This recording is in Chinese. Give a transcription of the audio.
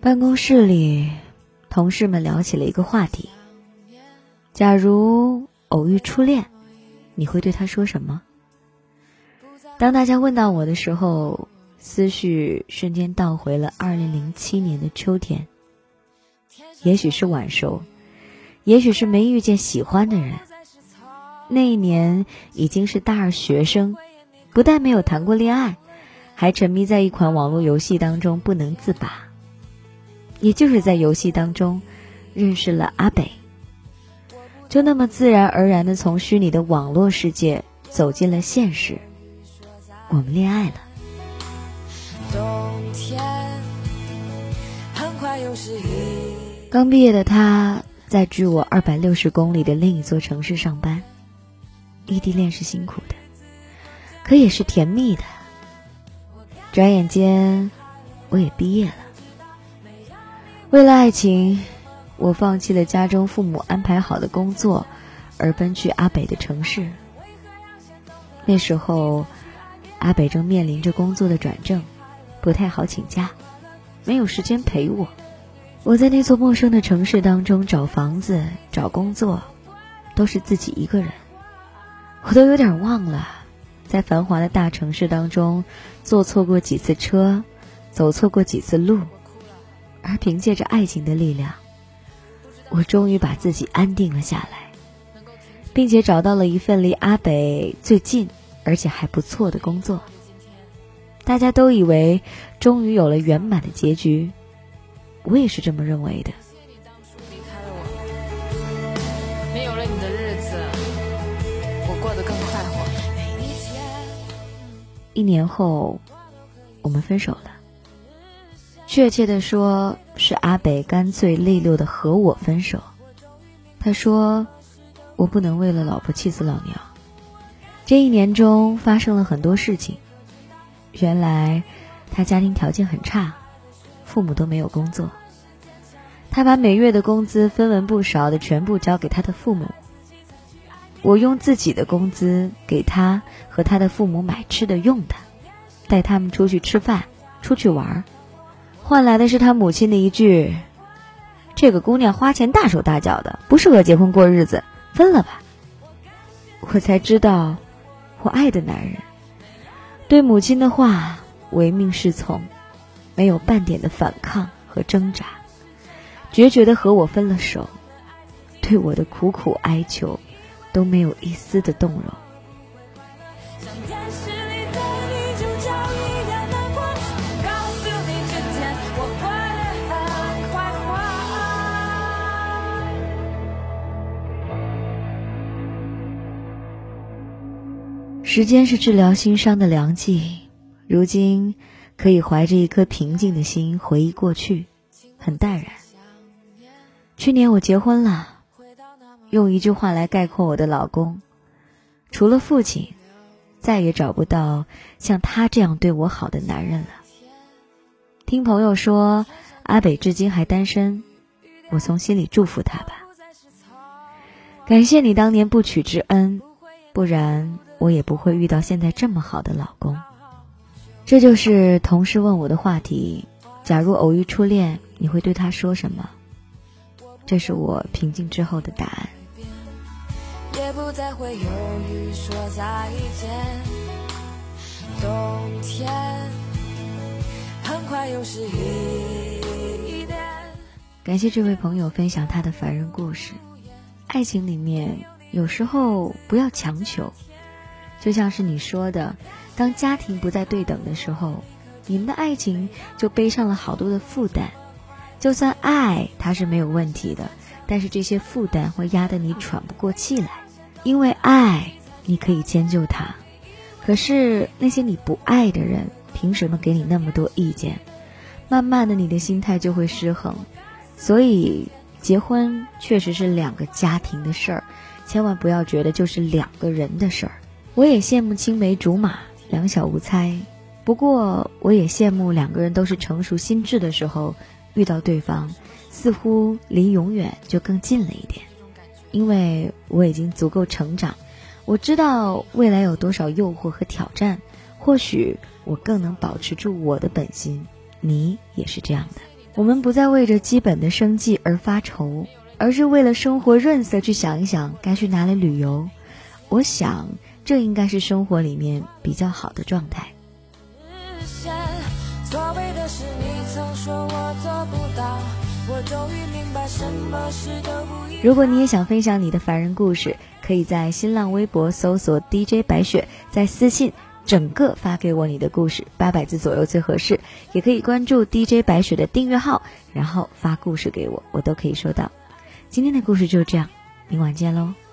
办公室里，同事们聊起了一个话题：假如偶遇初恋，你会对他说什么？当大家问到我的时候，思绪瞬间倒回了二零零七年的秋天。也许是晚熟，也许是没遇见喜欢的人。那一年已经是大二学生，不但没有谈过恋爱，还沉迷在一款网络游戏当中不能自拔。也就是在游戏当中，认识了阿北，就那么自然而然的从虚拟的网络世界走进了现实。我们恋爱了。刚毕业的他，在距我二百六十公里的另一座城市上班。异地恋是辛苦的，可也是甜蜜的。转眼间，我也毕业了。为了爱情，我放弃了家中父母安排好的工作，而奔去阿北的城市。那时候。阿北正面临着工作的转正，不太好请假，没有时间陪我。我在那座陌生的城市当中找房子、找工作，都是自己一个人。我都有点忘了，在繁华的大城市当中，坐错过几次车，走错过几次路，而凭借着爱情的力量，我终于把自己安定了下来，并且找到了一份离阿北最近。而且还不错的工作，大家都以为终于有了圆满的结局，我也是这么认为的。没有了你的日子，我过得更快活。一年后，我们分手了。确切的说，是阿北干脆利落的和我分手。他说：“我不能为了老婆气死老娘。”这一年中发生了很多事情。原来他家庭条件很差，父母都没有工作。他把每月的工资分文不少的全部交给他的父母。我用自己的工资给他和他的父母买吃的用的，带他们出去吃饭、出去玩，换来的是他母亲的一句：“这个姑娘花钱大手大脚的，不适合结婚过日子，分了吧。”我才知道。我爱的男人，对母亲的话唯命是从，没有半点的反抗和挣扎，决绝的和我分了手，对我的苦苦哀求都没有一丝的动容。时间是治疗心伤的良剂，如今可以怀着一颗平静的心回忆过去，很淡然。去年我结婚了，用一句话来概括我的老公，除了父亲，再也找不到像他这样对我好的男人了。听朋友说阿北至今还单身，我从心里祝福他吧。感谢你当年不娶之恩，不然。我也不会遇到现在这么好的老公，这就是同事问我的话题。假如偶遇初恋，你会对他说什么？这是我平静之后的答案。感谢这位朋友分享他的凡人故事。爱情里面有时候不要强求。就像是你说的，当家庭不再对等的时候，你们的爱情就背上了好多的负担。就算爱他是没有问题的，但是这些负担会压得你喘不过气来。因为爱，你可以迁就他，可是那些你不爱的人，凭什么给你那么多意见？慢慢的，你的心态就会失衡。所以，结婚确实是两个家庭的事儿，千万不要觉得就是两个人的事儿。我也羡慕青梅竹马，两小无猜。不过，我也羡慕两个人都是成熟心智的时候遇到对方，似乎离永远就更近了一点。因为我已经足够成长，我知道未来有多少诱惑和挑战。或许我更能保持住我的本心，你也是这样的。我们不再为着基本的生计而发愁，而是为了生活润色去想一想该去哪里旅游。我想，这应该是生活里面比较好的状态。如果你也想分享你的凡人故事，可以在新浪微博搜索 DJ 白雪，在私信整个发给我你的故事，八百字左右最合适。也可以关注 DJ 白雪的订阅号，然后发故事给我，我都可以收到。今天的故事就这样，明晚见喽。